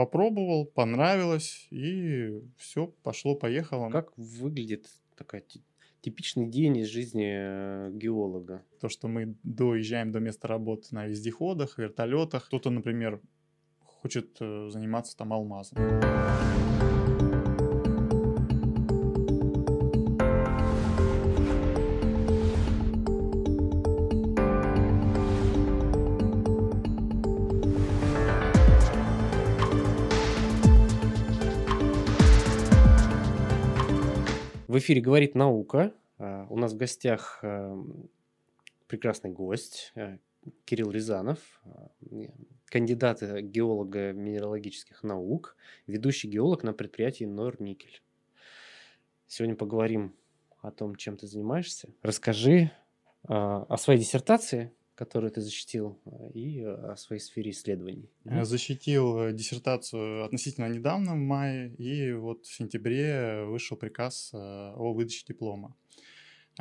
попробовал, понравилось, и все, пошло-поехало. Как выглядит такая типичный день из жизни э, геолога? То, что мы доезжаем до места работы на вездеходах, вертолетах. Кто-то, например, хочет э, заниматься там алмазом. Эфире «Говорит наука». А, у нас в гостях эм, прекрасный гость э, Кирилл Рязанов, кандидат геолога минералогических наук, ведущий геолог на предприятии Норникель. Сегодня поговорим о том, чем ты занимаешься. Расскажи о своей диссертации, которую ты защитил, и о своей сфере исследований. Я защитил э, диссертацию относительно недавно, в мае, и вот в сентябре вышел приказ э, о выдаче диплома.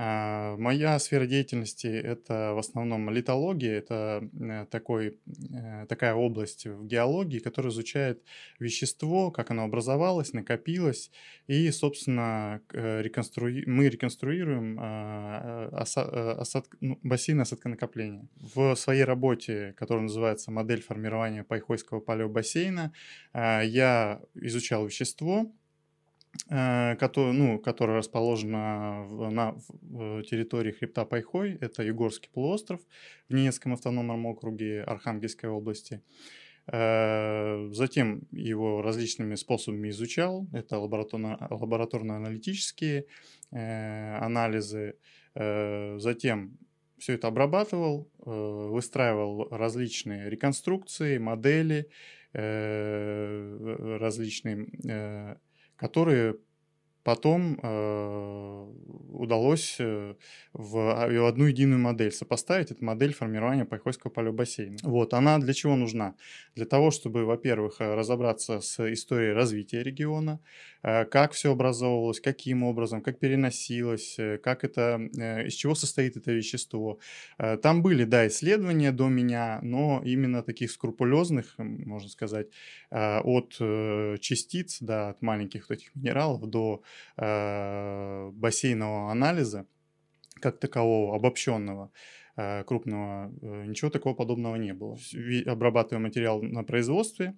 А, моя сфера деятельности – это в основном литология. Это э, такой, э, такая область в геологии, которая изучает вещество, как оно образовалось, накопилось. И, собственно, э, реконструи... мы реконструируем а, осад... ну, бассейн осадконакопления. В своей работе, которая называется «Модель формирования Пайхойского палеобассейна», я изучал вещество, который, ну, которая расположена в, на в территории хребта Пайхой. Это Югорский полуостров в Ненецком автономном округе Архангельской области. Э, затем его различными способами изучал. Это лабораторно- лабораторно-аналитические э, анализы. Затем все это обрабатывал, выстраивал различные реконструкции, модели, различные которые потом э, удалось э, в, а, в одну единую модель сопоставить. Это модель формирования Пайхойского палеобассейна. Вот, она для чего нужна? Для того, чтобы, во-первых, э, разобраться с историей развития региона, э, как все образовывалось, каким образом, как переносилось, э, как это, э, из чего состоит это вещество. Э, там были, да, исследования до меня, но именно таких скрупулезных, можно сказать, э, от э, частиц, да, от маленьких вот этих минералов до э, бассейнового анализа, как такового, обобщенного, э, крупного, э, ничего такого подобного не было. Обрабатывая материал на производстве,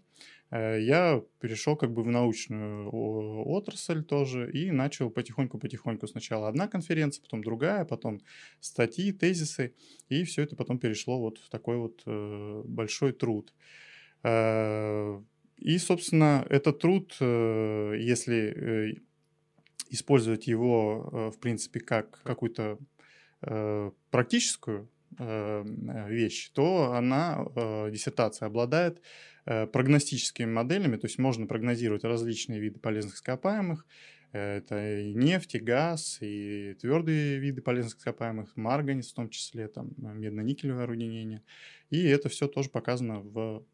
э, я перешел как бы в научную отрасль тоже и начал потихоньку-потихоньку сначала одна конференция, потом другая, потом статьи, тезисы, и все это потом перешло вот в такой вот большой труд. И, собственно, этот труд, если использовать его, э, в принципе, как какую-то э, практическую э, вещь, то она, диссертация, обладает прогностическими моделями, то есть можно прогнозировать различные виды полезных ископаемых, это и нефть, и газ, и твердые виды полезных ископаемых, марганец в том числе, там медно-никелевое орудинение. И это все тоже показано в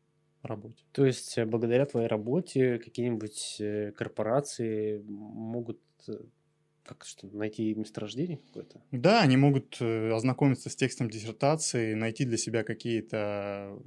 работе. То есть благодаря твоей работе какие-нибудь корпорации могут как что, найти месторождение какое-то? Да, они могут э, ознакомиться с текстом диссертации, найти для себя какие-то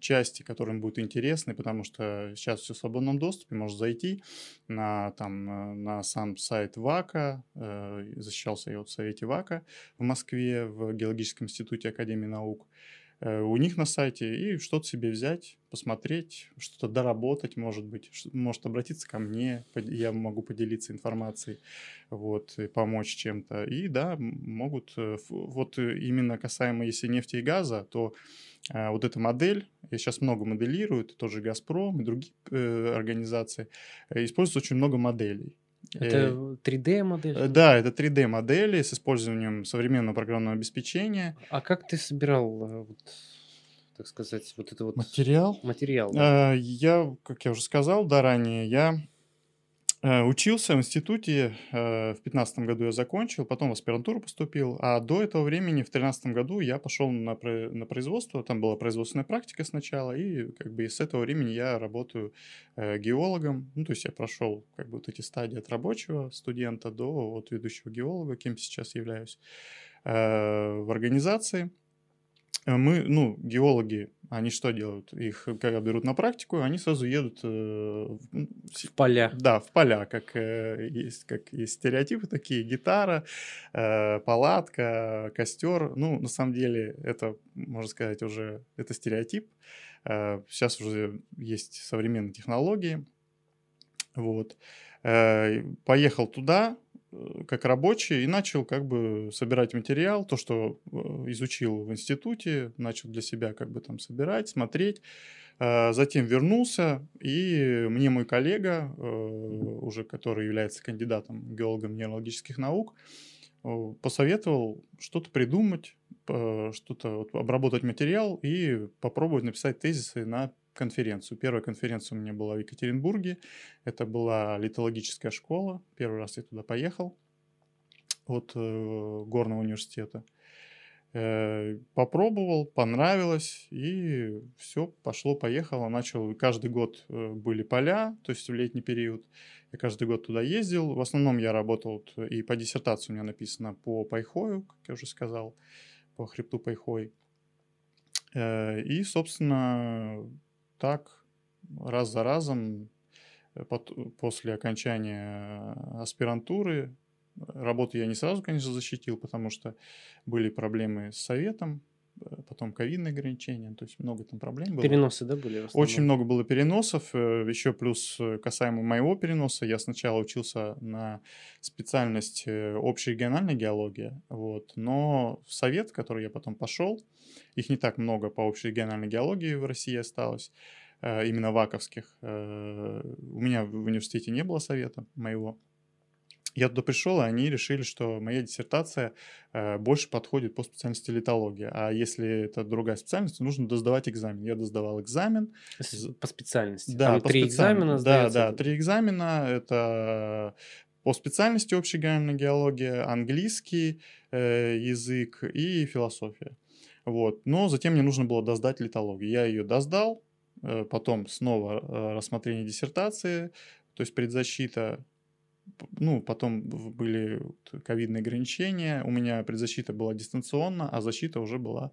части, которые им будут интересны, потому что сейчас все в свободном доступе, можно зайти на, там, э, на сам сайт ВАКа, защищался я в Совете ВАКа в Москве, в Геологическом институте Академии наук, Э, у них на сайте и что-то себе взять, посмотреть, что-то доработать, может быть, может обратиться ко мне, я могу поделиться информацией, вот, и помочь чем-то. И да, могут, э, вот э, именно касаемо, если нефти и газа, то вот эта модель, я сейчас много моделируют, тоже «Газпром» и другие организации, используют очень много моделей. Это 3D-модель? Э, да, это 3D-модели с использованием современного программного обеспечения. А как ты собирал, э, вот, так сказать, вот это вот... Материал? Материал, да. Я, как я уже сказал, да, ранее, я Э, учился в институте, э, в 15 году я закончил, потом в аспирантуру поступил, а до этого времени, в 13 году, я пошел на, на производство, там была производственная практика сначала, и как бы с этого времени я работаю э, геологом, ну, то есть я прошел как бы вот эти стадии от рабочего студента до вот ведущего геолога, кем сейчас являюсь, в организации. Э, мы, ну, геологи, они что делают? Их, когда берут на практику, они сразу едут... Э, в поля. Да, в поля, как э, есть, как есть стереотипы такие, гитара, э, палатка, костер. Ну, на самом деле, это, можно сказать, уже, это стереотип. Э, сейчас уже есть современные технологии. Вот. Э, поехал туда, как рабочий и начал как бы собирать материал, то, что э, изучил в институте, начал для себя как бы там собирать, смотреть. Э, затем вернулся, и мне мой коллега, уже который является кандидатом геологом минералогических наук, посоветовал что-то придумать, что-то обработать материал и попробовать написать тезисы на конференцию. Первая конференция у меня была в Екатеринбурге. Это была литологическая школа. Первый раз я туда поехал от э, горного университета. Э, попробовал, понравилось, и все, пошло-поехало. Начал, каждый год э, были поля, то есть в летний период. Я каждый год туда ездил. В основном я работал, и по диссертации у меня написано по Пайхою, как я уже сказал, по хребту Пайхой. Э, и, собственно, так раз за разом э, после окончания аспирантуры. Работу я не сразу, конечно, защитил, потому что были проблемы с советом, э, потом ковидные ограничения, то есть много там проблем было. Переносы, да, были? Очень много было переносов, э, еще плюс касаемо моего переноса, я сначала учился на специальность общерегиональная геология, вот, но в совет, в который я потом пошел, их не так много по общей региональной геологии в России осталось, э, именно ваковских. Э, у меня в университете не было совета моего. Я туда пришел, и они решили, что моя диссертация э, больше подходит по специальности литология. А если это другая специальность, то нужно досдавать экзамен. Я доздавал экзамен. По специальности? Да, Там по три экзамена Да, да, три экзамена. Это по специальности общая геология, английский э, язык и философия. Вот. Но затем мне нужно было доздать литологию. Я ее доздал, э, потом снова э, рассмотрение диссертации, то есть предзащита, ну, потом были ковидные ограничения, у меня предзащита была дистанционно, а защита уже была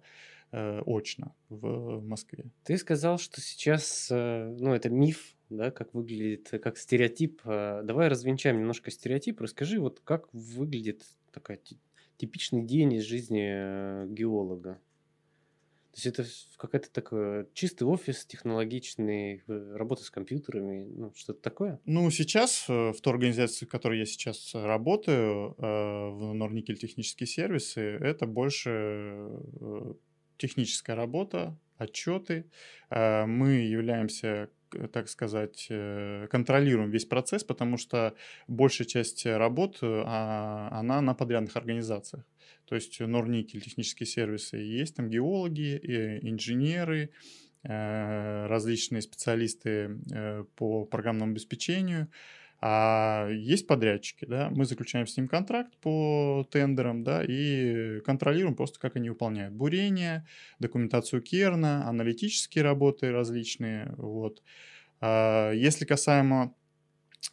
э, очно в Москве. Ты сказал, что сейчас, э, ну, это миф, да, как выглядит, как стереотип. Давай развенчаем немножко стереотип, расскажи, вот как выглядит такая типичный день из жизни геолога. То есть это какая-то такая чистый офис, технологичный, э, работа с компьютерами, ну, что-то такое? Ну, сейчас э, в той организации, в которой я сейчас работаю, э, в Норникель технические сервисы, это больше техническая работа, отчеты. Мы являемся так сказать, контролируем весь процесс, потому что большая часть работ, а, она на подрядных организациях то есть Норникель, технические сервисы, есть там геологи, инженеры, э, различные специалисты э, по программному обеспечению, а есть подрядчики, да, мы заключаем с ним контракт по тендерам, да, и контролируем просто, как они выполняют бурение, документацию Керна, аналитические работы различные, вот. А если касаемо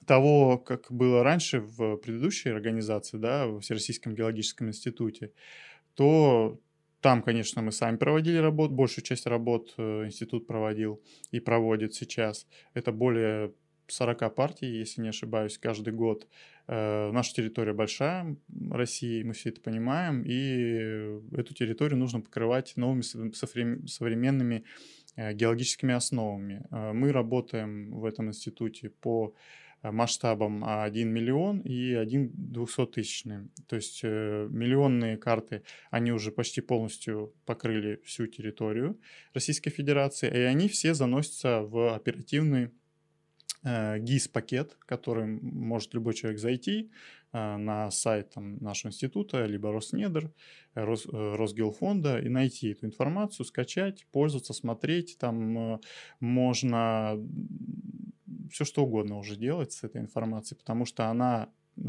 того, как было раньше в предыдущей организации, да, в Всероссийском геологическом институте, то там, конечно, мы сами проводили работу, большую часть работ э, институт проводил и проводит сейчас. Это более 40 партий, если не ошибаюсь, каждый год. Э, наша территория большая, России, мы все это понимаем, и эту территорию нужно покрывать новыми современными э, геологическими основами. Мы работаем в этом институте по масштабом 1 миллион и 1 двухсоттысячный. То есть э, миллионные карты, они уже почти полностью покрыли всю территорию Российской Федерации, и они все заносятся в оперативный э, ГИС-пакет, который может любой человек зайти на сайт там, нашего института, либо Роснедр, Рос, Росгеофонда и найти эту информацию, скачать, пользоваться, смотреть. Там можно все что угодно уже делать с этой информацией, потому что она э,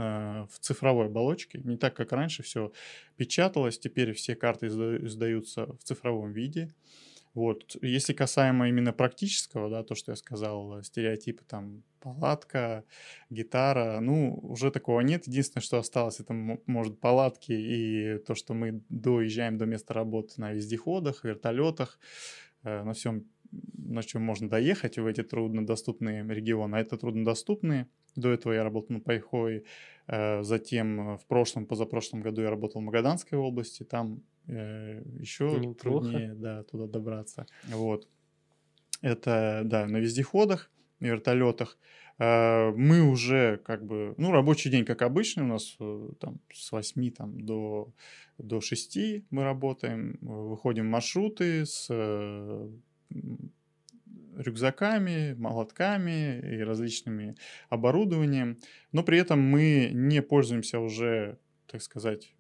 в цифровой оболочке, не так, как раньше все печаталось, теперь все карты издаются в цифровом виде. Вот. Если касаемо именно практического, да, то, что я сказал, стереотипы там палатка, гитара. Ну, уже такого нет. Единственное, что осталось, это, может, палатки и то, что мы доезжаем до места работы на вездеходах, вертолетах, э, на всем, на чем можно доехать в эти труднодоступные регионы. А это труднодоступные. До этого я работал на Пайхой, э, затем в прошлом, позапрошлом году я работал в Магаданской области, там э, еще Неплохо. труднее да, туда добраться. Вот. Это, да, на вездеходах, на вертолетах. Э, мы уже как бы, ну, рабочий день как обычный у нас э, там с 8 там, до, до 6 мы работаем, выходим маршруты с э, рюкзаками, молотками и различными оборудованием, но при этом мы не пользуемся уже, так сказать,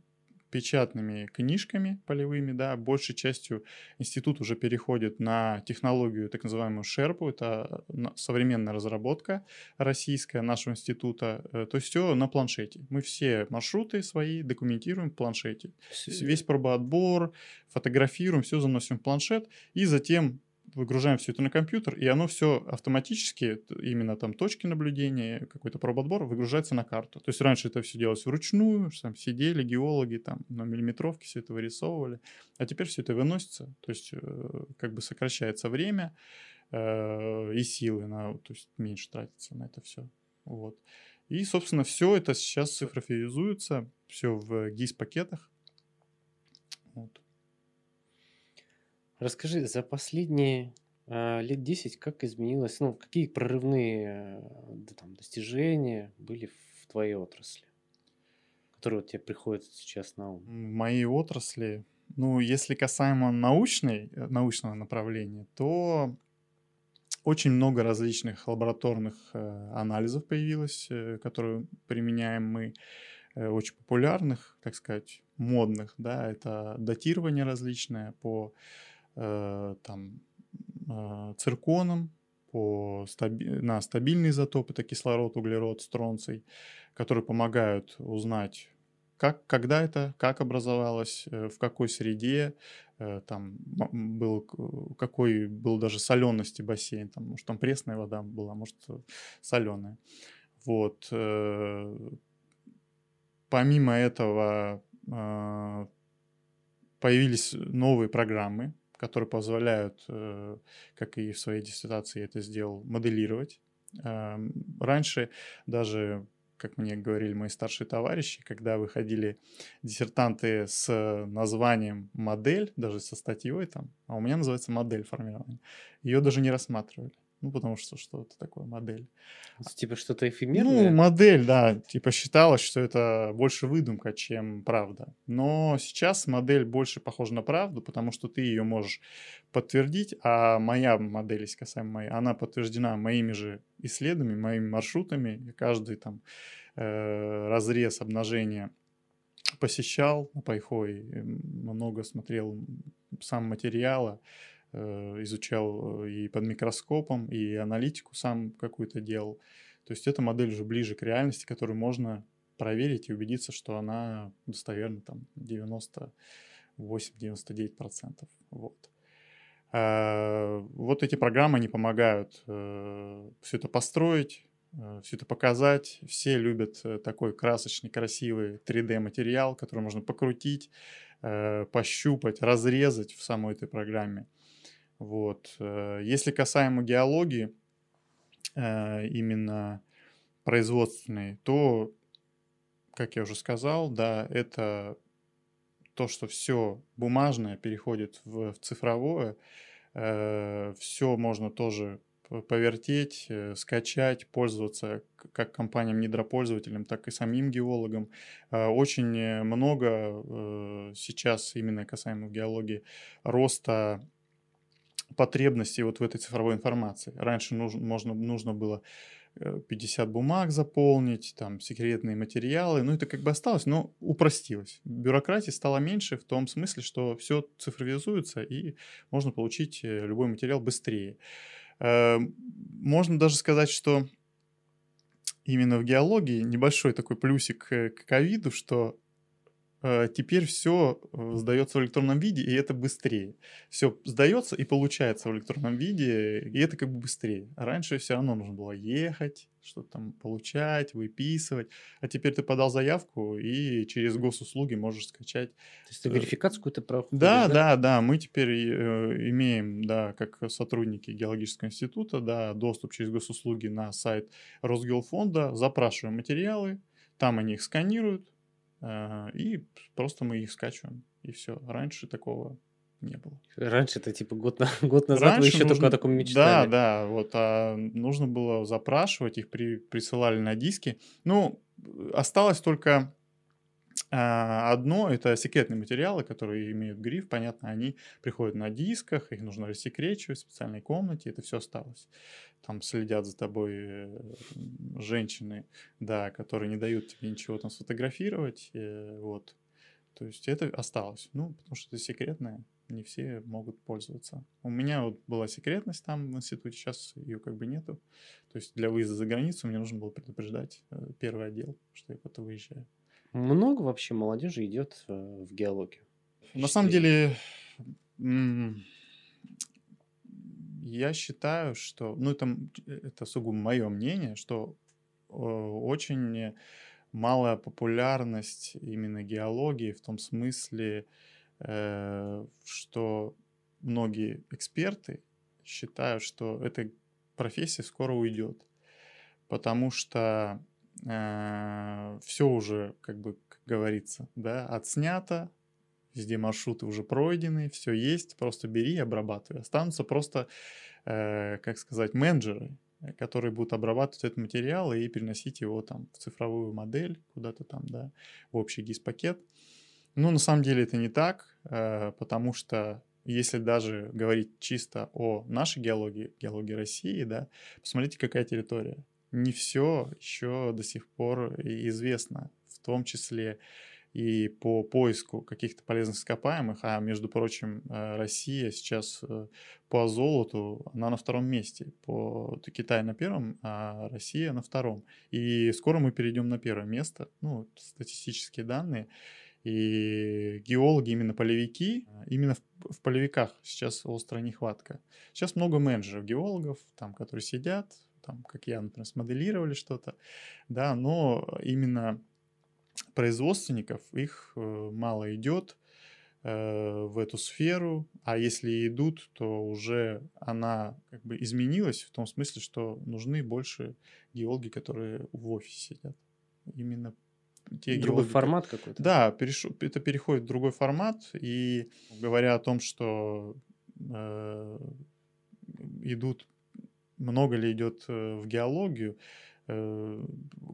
печатными книжками полевыми, да, большей частью институт уже переходит на технологию, так называемую Шерпу, это современная разработка российская нашего института, э, то есть все на планшете. Мы все маршруты свои документируем в планшете. Весь пробоотбор, фотографируем, все заносим в планшет, и затем выгружаем все это на компьютер, и оно все автоматически, именно там точки наблюдения, какой-то проботбор выгружается на карту. То есть раньше это все делалось вручную, там сидели геологи, там на миллиметровке все это вырисовывали, а теперь все это выносится, то есть э, как бы сокращается время э, и силы, на, то есть меньше тратится на это все. Вот. И, собственно, все это сейчас цифрофизуется, все в GIS-пакетах. Вот. Расскажи, за последние а, лет 10 как изменилось, ну, какие прорывные да, там, достижения были в твоей отрасли, которые вот тебе приходят сейчас на ум? В моей отрасли, ну, если касаемо научной, э, научного направления, то очень много различных лабораторных э, анализов появилось, э, которые применяем мы, э, очень популярных, так сказать, модных, да, это датирование различное по э, там, э, цирконом, по стаби на стабильные изотопы, это кислород, углерод, стронций, которые помогают узнать, как, когда это, как образовалось, э, в какой среде, э, там был, какой был даже солености бассейн, там, может, там пресная вода была, может, соленая. Вот. Помимо этого появились новые программы, которые позволяют, э, как и в своей диссертации я это сделал, моделировать. Раньше даже как мне говорили мои старшие товарищи, когда выходили диссертанты с названием модель, даже со статьей там, а у меня называется модель формирования, ее даже не рассматривали. Ну, потому что что это такое модель. Типа что-то эфемерное? Ну, модель, да. Типа считалось, что это больше выдумка, чем правда. Но сейчас модель больше похожа на правду, потому что ты ее можешь подтвердить, а моя модель, если касаемо моей, она подтверждена моими же исследованиями, моими маршрутами. Каждый там э, разрез обнажения посещал на Пайхой, много смотрел сам материала, изучал э, и под микроскопом, и аналитику сам какую-то делал. То есть эта модель уже ближе к реальности, которую можно проверить и убедиться, что она достоверна там 98-99%. Вот. А, вот эти программы, они помогают э, все это построить, все это показать. Все любят такой красочный, красивый 3D-материал, который можно покрутить, пощупать, разрезать в самой этой программе. Вот. Э, если касаемо геологии, э, именно производственной, то, как я уже сказал, да, это то, что все бумажное переходит в, в цифровое, э, все можно тоже повертеть, скачать, пользоваться как компаниям-недропользователям, так и самим геологам. Очень много сейчас, именно касаемо геологии, роста потребностей вот в этой цифровой информации. Раньше нужно, можно, нужно было 50 э, бумаг заполнить, там секретные материалы, ну это как бы осталось, но упростилось. Бюрократии стало меньше в том смысле, что все цифровизуется и можно получить э, любой материал быстрее. Э, можно даже сказать, что именно в геологии небольшой такой плюсик к ковиду, что теперь все сдается в электронном виде, и это быстрее. Все сдается и получается в электронном виде, и это как бы быстрее. А раньше все равно нужно было ехать, что-то там получать, выписывать. А теперь ты подал заявку и через госуслуги можешь скачать. То есть ты верификацию какую-то проходишь, да, да, да, да. Мы теперь э, имеем, да, как сотрудники геологического института, да, доступ через госуслуги на сайт Росгеофонда, запрашиваем материалы, там они их сканируют, э, и просто мы их скачиваем, и все. Раньше такого не было. Раньше это типа год, на, год назад Раньше вы еще нужно, только о таком мечтали. Да, да, вот а нужно было запрашивать, их при, присылали на диски. Ну, осталось только одно это секретные материалы, которые имеют гриф, понятно, они приходят на дисках, их нужно рассекречивать в специальной комнате, это все осталось. Там следят за тобой э, женщины, да, которые не дают тебе ничего там сфотографировать, э, вот. То есть это осталось, ну, потому что это секретное, не все могут пользоваться. У меня вот была секретность там в институте, сейчас ее как бы нету. То есть для выезда за границу мне нужно было предупреждать э, первый отдел, что я куда-то выезжаю. Много вообще молодежи идет в геологию? На самом деле, я считаю, что, ну это, это сугубо мое мнение, что очень малая популярность именно геологии в том смысле, э, что многие эксперты считают, что эта профессия скоро уйдет, потому что э, все уже, как бы, как говорится, да, отснято, везде маршруты уже пройдены, все есть, просто бери и обрабатывай. Останутся просто, э, как сказать, менеджеры, которые будут обрабатывать этот материал и переносить его там в цифровую модель, куда-то там, да, в общий GIS-пакет. Ну, на самом деле это не так, э, потому что если даже говорить чисто о нашей геологии, геологии России, да, посмотрите, какая территория не все еще до сих пор известно, в том числе и по поиску каких-то полезных ископаемых, а между прочим, э, Россия сейчас э, по золоту, она на втором месте, по Китай на первом, а Россия на втором. И скоро мы перейдем на первое место, ну, статистические данные. И геологи, именно полевики, именно в, в полевиках сейчас острая нехватка. Сейчас много менеджеров, геологов, там, которые сидят, там, как я, например, смоделировали что-то, да, но именно производственников их э, мало идет э, в эту сферу, а если идут, то уже она как бы изменилась в том смысле, что нужны больше геологи, которые в офисе сидят. Именно те другой геологи, формат какой-то. Да, переш... это переходит в другой формат, и говоря о том, что э, идут много ли идет э, в геологию. Э,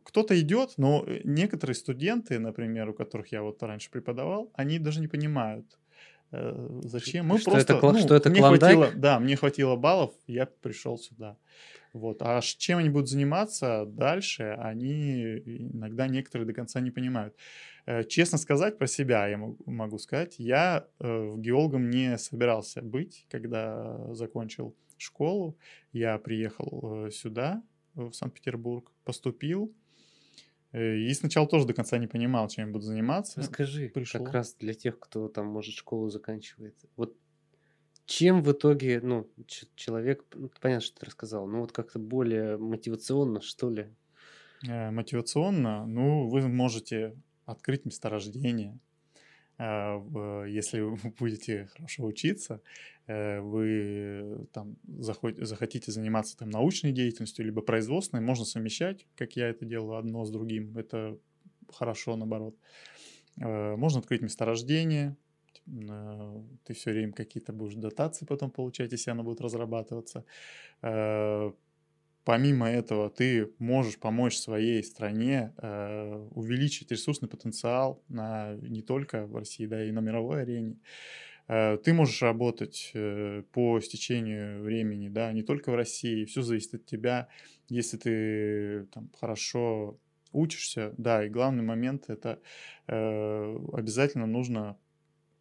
кто-то идет, но э, некоторые студенты, например, у которых я вот раньше преподавал, они даже не понимают, зачем. Мы что просто, это, ну, что это мне хватило, да, мне хватило баллов, я пришел сюда. Вот. А чем они будут заниматься дальше, они иногда некоторые до конца не понимают. Честно сказать про себя, я могу сказать, я геологом не собирался быть, когда закончил школу. Я приехал э, сюда, в Санкт-Петербург, поступил. Э, и сначала тоже до конца не понимал, чем я буду заниматься. Расскажи, Пришел. как раз для тех, кто там, может, школу заканчивает. Вот чем в итоге, ну, человек, ну, понятно, что ты рассказал, но вот как-то более мотивационно, что ли? Э, мотивационно, ну, вы можете открыть месторождение, если вы будете хорошо учиться, Э, вы там захотите заниматься там научной деятельностью, либо производственной, можно совмещать, как я это делаю, одно с другим. Это хорошо, наоборот. Э, можно открыть месторождение, э, ты все время какие-то будешь дотации потом получать, если оно будет разрабатываться. Помимо этого, ты можешь помочь своей стране увеличить ресурсный потенциал на, не только в России, да, и на мировой арене. Э, ты можешь работать э, по стечению времени, да, не только в России, все зависит от тебя. Если ты там, хорошо учишься, да, и главный момент это э, обязательно нужно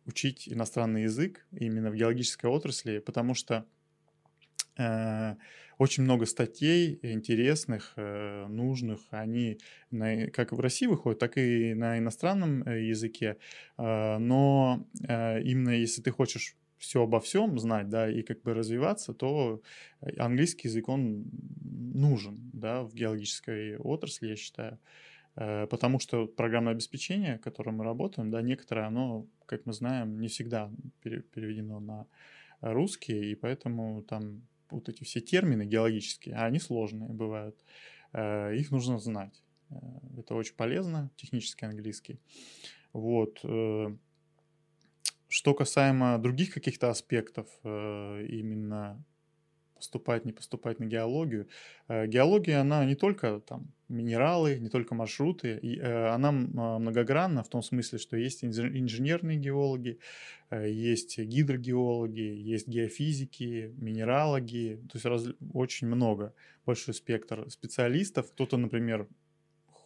учить иностранный язык именно в геологической отрасли, потому что Э, очень много статей интересных, э, нужных. Они на, как в России выходят, так и на иностранном э, языке. Но именно если ты хочешь все обо всем знать, да, и как бы развиваться, то английский язык, он нужен, да, в геологической отрасли, я считаю. Потому что программное обеспечение, которым мы работаем, да, некоторое, оно, как мы знаем, не всегда переведено на русский, и поэтому там вот эти все термины геологические, а они сложные бывают, э, их нужно знать. Э, это очень полезно, технический английский. Вот. Э, что касаемо других каких-то аспектов именно поступать, не поступать на геологию. Э, геология, она не только там минералы, не только маршруты, э, она а, многогранна в том смысле, что есть инженерные геологи, э, есть гидрогеологи, есть геофизики, минералоги, то есть раз, очень много, большой спектр специалистов. Кто-то, например,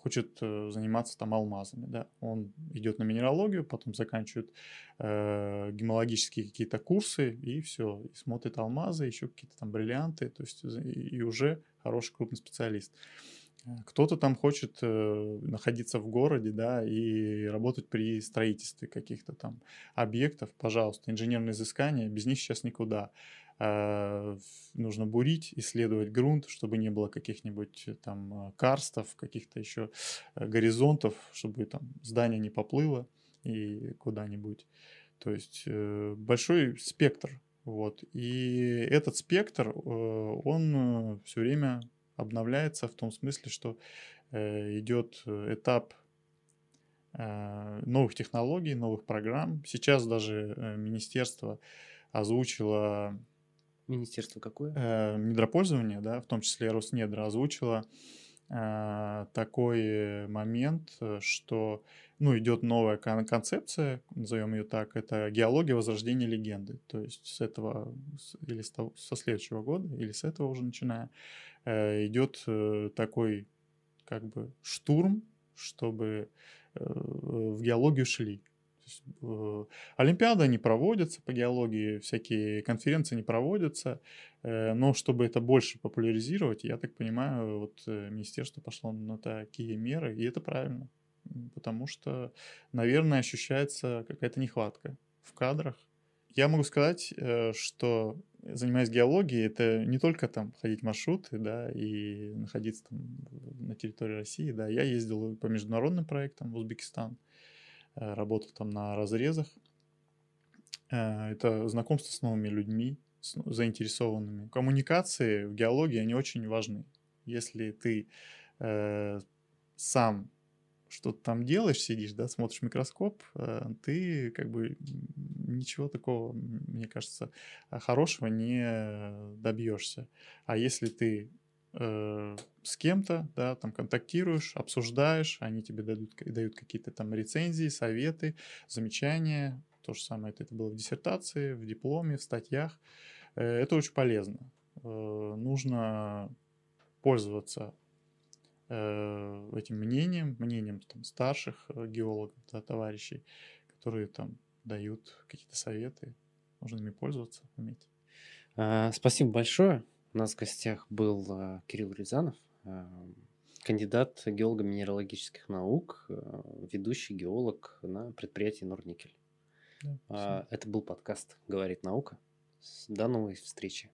хочет э, заниматься там алмазами, да, он идет на минералогию, потом заканчивает э, гемологические какие-то курсы и все, и смотрит алмазы, еще какие-то там бриллианты, то есть и, уже хороший крупный специалист. Э, кто-то там хочет э, находиться в городе, да, и работать при строительстве каких-то там объектов, пожалуйста, инженерные изыскания, без них сейчас никуда. А, нужно бурить, исследовать грунт, чтобы не было каких-нибудь э, там а, карстов, каких-то еще э, горизонтов, чтобы там здание не поплыло и куда-нибудь. То есть э, большой спектр. Вот. И этот спектр, он все время обновляется в том смысле, что идет этап новых технологий, новых программ. Сейчас даже министерство озвучило Министерство какое? Э, недропользование, да, в том числе Роснедра озвучила э, такой момент, что ну, идет новая кон- концепция, назовем ее так, это геология возрождения легенды. То есть с этого, или с того, со следующего года, или с этого уже начиная, э, идет э, такой как бы штурм, чтобы э, в геологию шли. Э, Олимпиады не проводятся по геологии, всякие конференции не проводятся, э, но чтобы это больше популяризировать, я так понимаю, вот э, министерство пошло на такие меры, и это правильно, потому что, наверное, ощущается какая-то нехватка в кадрах. Я могу сказать, что занимаясь геологией, это не только там ходить маршруты, да, и находиться там на территории России, да, я ездил по международным проектам в Узбекистан, работал там на разрезах. Э, это знакомство с новыми людьми, с заинтересованными. Коммуникации в геологии, они очень важны. Если ты э, сам что-то там делаешь, сидишь, да, смотришь микроскоп, э, ты как бы ничего такого, мне кажется, хорошего не добьешься. А если ты э, с кем-то, да, там контактируешь, обсуждаешь, они тебе дадут, дают какие-то там рецензии, советы, замечания. То же самое это, это было в диссертации, в дипломе, в статьях. Э, это очень полезно. Э, нужно пользоваться э, этим мнением, мнением там, старших э, геологов, да, товарищей, которые там дают какие-то советы. Нужно ими пользоваться, уметь. А, спасибо большое. У нас в гостях был э, Кирилл Рязанов, э, кандидат геолого-минералогических наук, э, ведущий геолог на предприятии Норникель. Да, Это был подкаст «Говорит наука». До новой встречи.